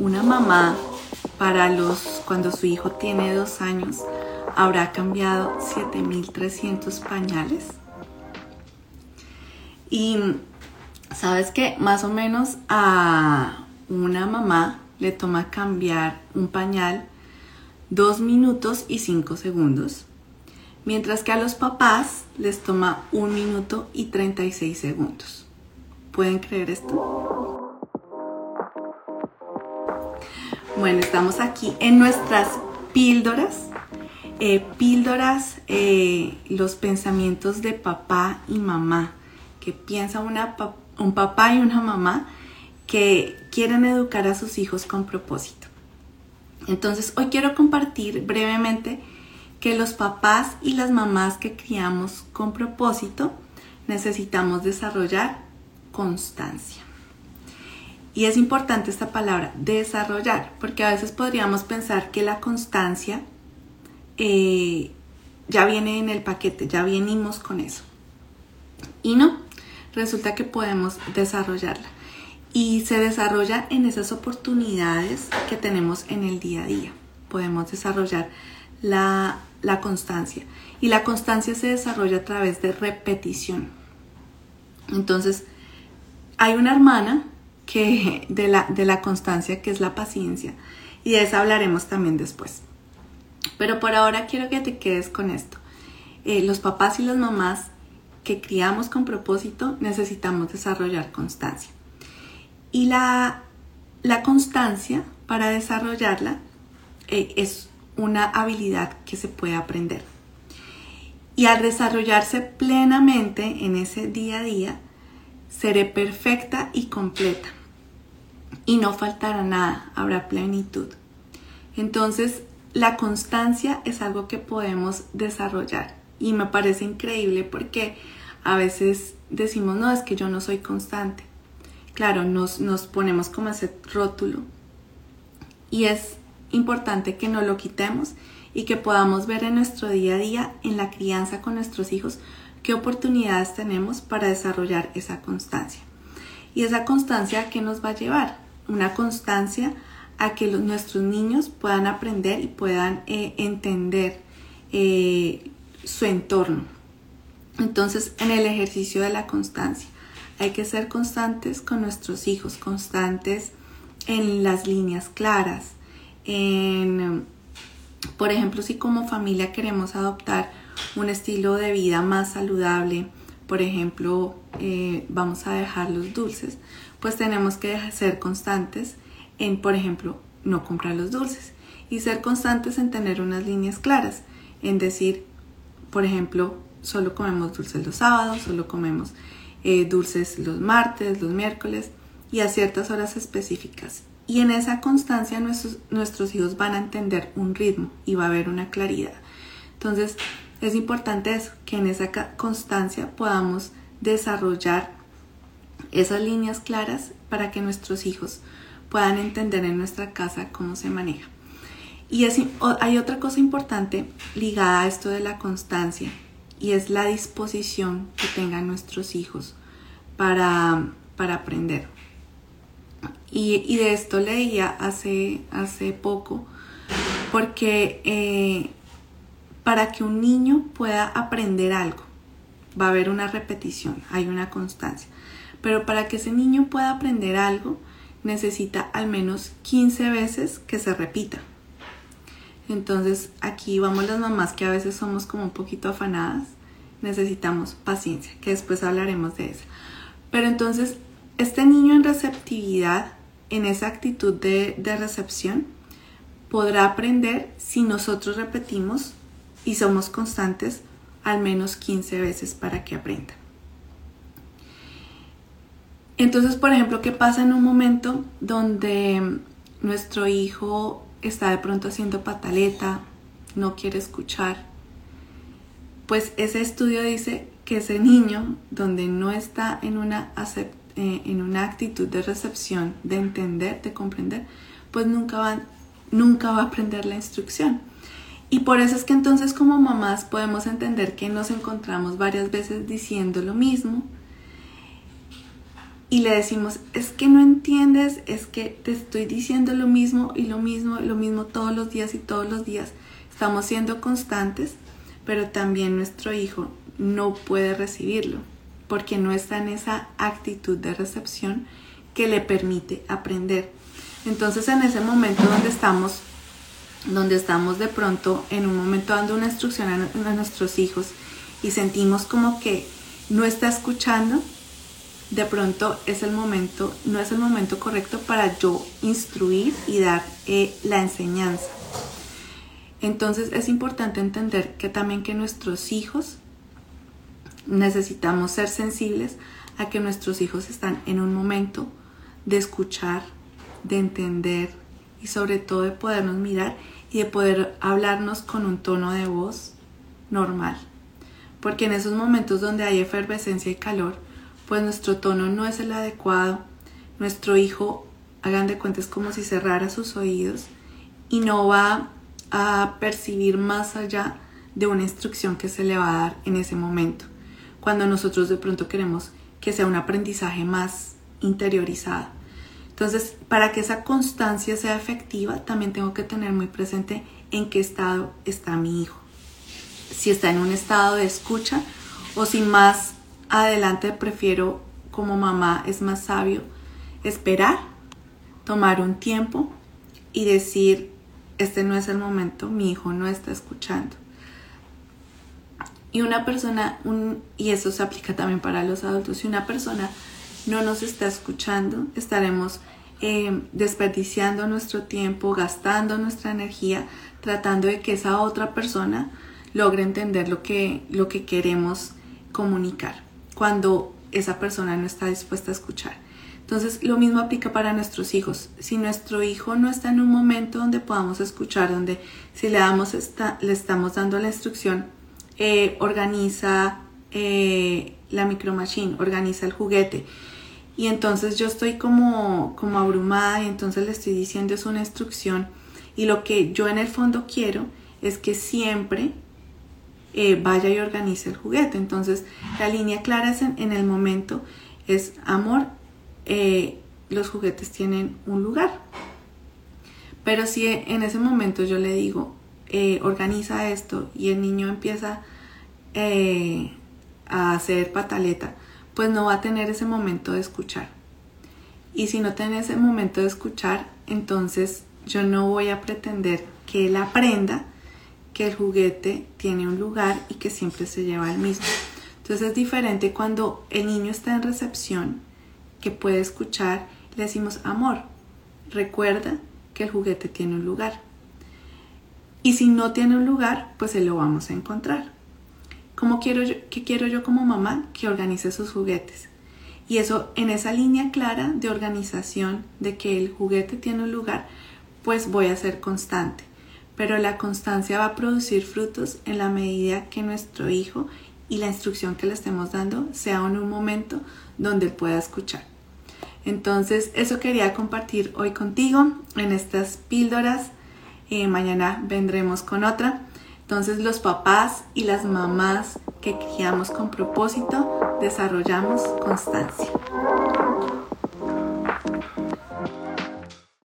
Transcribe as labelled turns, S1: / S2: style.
S1: Una mamá para los cuando su hijo tiene dos años habrá cambiado 7.300 pañales. Y sabes que más o menos a una mamá le toma cambiar un pañal dos minutos y cinco segundos, mientras que a los papás les toma un minuto y 36 segundos. ¿Pueden creer esto? Bueno, estamos aquí en nuestras píldoras. Eh, píldoras, eh, los pensamientos de papá y mamá, que piensa una, un papá y una mamá que quieren educar a sus hijos con propósito. Entonces, hoy quiero compartir brevemente que los papás y las mamás que criamos con propósito necesitamos desarrollar constancia. Y es importante esta palabra, desarrollar, porque a veces podríamos pensar que la constancia eh, ya viene en el paquete, ya venimos con eso. Y no, resulta que podemos desarrollarla. Y se desarrolla en esas oportunidades que tenemos en el día a día. Podemos desarrollar la, la constancia. Y la constancia se desarrolla a través de repetición. Entonces, hay una hermana que de la, de la constancia que es la paciencia. Y de esa hablaremos también después. Pero por ahora quiero que te quedes con esto. Eh, los papás y las mamás que criamos con propósito necesitamos desarrollar constancia. Y la, la constancia, para desarrollarla, eh, es una habilidad que se puede aprender. Y al desarrollarse plenamente en ese día a día, seré perfecta y completa. Y no faltará nada, habrá plenitud. Entonces, la constancia es algo que podemos desarrollar y me parece increíble porque a veces decimos, no, es que yo no soy constante. Claro, nos, nos ponemos como ese rótulo y es importante que no lo quitemos y que podamos ver en nuestro día a día, en la crianza con nuestros hijos, qué oportunidades tenemos para desarrollar esa constancia. Y esa constancia, ¿qué nos va a llevar? Una constancia a que nuestros niños puedan aprender y puedan eh, entender eh, su entorno. Entonces, en el ejercicio de la constancia, hay que ser constantes con nuestros hijos, constantes en las líneas claras, en, por ejemplo, si como familia queremos adoptar un estilo de vida más saludable, por ejemplo, eh, vamos a dejar los dulces, pues tenemos que ser constantes en, por ejemplo, no comprar los dulces y ser constantes en tener unas líneas claras, en decir, por ejemplo, solo comemos dulces los sábados, solo comemos eh, dulces los martes, los miércoles y a ciertas horas específicas. Y en esa constancia nuestros, nuestros hijos van a entender un ritmo y va a haber una claridad. Entonces, es importante eso, que en esa constancia podamos desarrollar esas líneas claras para que nuestros hijos puedan entender en nuestra casa cómo se maneja. Y hay otra cosa importante ligada a esto de la constancia y es la disposición que tengan nuestros hijos para, para aprender. Y, de esto leía hace, hace poco porque eh, para que un niño pueda aprender algo, va a haber una repetición, hay una constancia. Pero para que ese niño pueda aprender algo, necesita al menos 15 veces que se repita. Entonces aquí vamos las mamás que a veces somos como un poquito afanadas, necesitamos paciencia, que después hablaremos de eso. Pero entonces este niño en receptividad, en esa actitud de, de recepción, podrá aprender si nosotros repetimos y somos constantes al menos 15 veces para que aprenda. Entonces, por ejemplo, ¿qué pasa en un momento donde nuestro hijo está de pronto haciendo pataleta, no quiere escuchar? Pues ese estudio dice que ese niño, donde no está en una, eh, en una actitud de recepción, de entender, de comprender, pues nunca va, nunca va a aprender la instrucción. Y por eso es que entonces como mamás podemos entender que nos encontramos varias veces diciendo lo mismo, y le decimos, es que no entiendes, es que te estoy diciendo lo mismo y lo mismo, lo mismo todos los días y todos los días. Estamos siendo constantes, pero también nuestro hijo no puede recibirlo porque no está en esa actitud de recepción que le permite aprender. Entonces en ese momento donde estamos, donde estamos de pronto en un momento dando una instrucción a, nuestros hijos y sentimos como que no está escuchando, de pronto es el momento, no es el momento correcto para yo instruir y dar eh, la enseñanza. Entonces es importante entender que también que nuestros hijos necesitamos ser sensibles a que nuestros hijos están en un momento de escuchar, de entender y sobre todo de podernos mirar y de poder hablarnos con un tono de voz normal. Porque en esos momentos donde hay efervescencia y calor, pues nuestro tono no es el adecuado. Nuestro hijo, hagan de cuenta, es como si cerrara sus oídos y no va a percibir más allá de una instrucción que se le va a dar en ese momento. Cuando nosotros de pronto queremos que sea un aprendizaje más interiorizado. Entonces, para que esa constancia sea efectiva, también tengo que tener muy presente en qué estado está mi hijo. Si está en un estado de escucha o si más adelante prefiero como mamá es más sabio esperar, tomar un tiempo y decir, este no es el momento, mi hijo no está escuchando. Y una persona, un, y eso se aplica también para los adultos, si una persona no nos está escuchando, estaremos eh, desperdiciando nuestro tiempo, gastando nuestra energía, tratando de que esa otra persona logre entender lo que, lo que queremos comunicar cuando esa persona no está dispuesta a escuchar. Entonces, lo mismo aplica para nuestros hijos. Si nuestro hijo no está en un momento donde podamos escuchar, donde si le, damos le estamos dando la instrucción, eh, organiza eh, la micro machine, organiza el juguete. Y entonces yo estoy como, como abrumada y entonces le estoy diciendo es una instrucción. Y lo que yo en el fondo quiero es que siempre eh, vaya y organice el juguete. Entonces, la línea clara es en, el momento es amor, eh, los juguetes tienen un lugar. Pero si en ese momento yo le digo, organiza esto y el niño empieza a hacer pataleta, pues no va a tener ese momento de escuchar. Y si no tiene ese momento de escuchar, entonces yo no voy a pretender que él aprenda que el juguete tiene un lugar y que siempre se lleva el mismo. Entonces es diferente cuando el niño está en recepción, que puede escuchar, le decimos, amor, recuerda que el juguete tiene un lugar. Y si no tiene un lugar, pues se lo vamos a encontrar. ¿Cómo quiero yo, ¿Qué quiero yo como mamá? Que organice sus juguetes. Y eso en esa línea clara de organización, de que el juguete tiene un lugar, pues voy a ser constante pero la constancia va a producir frutos en la medida que nuestro hijo y la instrucción que le estemos dando sea en un momento donde él pueda escuchar. Entonces, eso quería compartir hoy contigo en estas píldoras. Eh, mañana vendremos con otra. Entonces, los papás y las mamás que criamos con propósito, desarrollamos constancia.